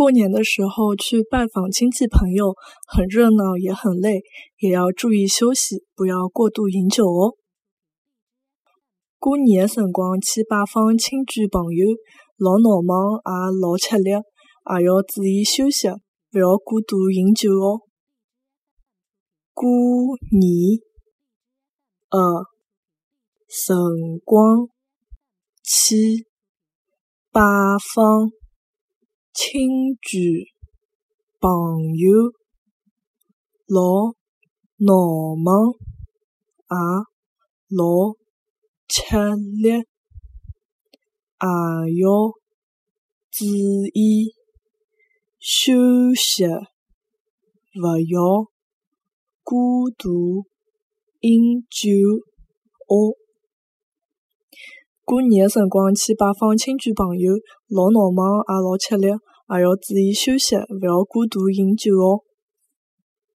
过年的时候去拜访亲戚朋友，很热闹也很累，也要注意休息，不要过度饮酒哦。过年的辰光去拜访亲眷朋友，老闹忙也老吃力，也要注意休息，不要过度饮酒哦。过年的辰光去拜访亲眷朋友，老闹忙也老吃力，也要注意休息，勿要过度饮酒哦。过年个辰光去拜访亲眷朋友，老闹忙也老吃力，也要注意休息，勿要过度饮酒哦。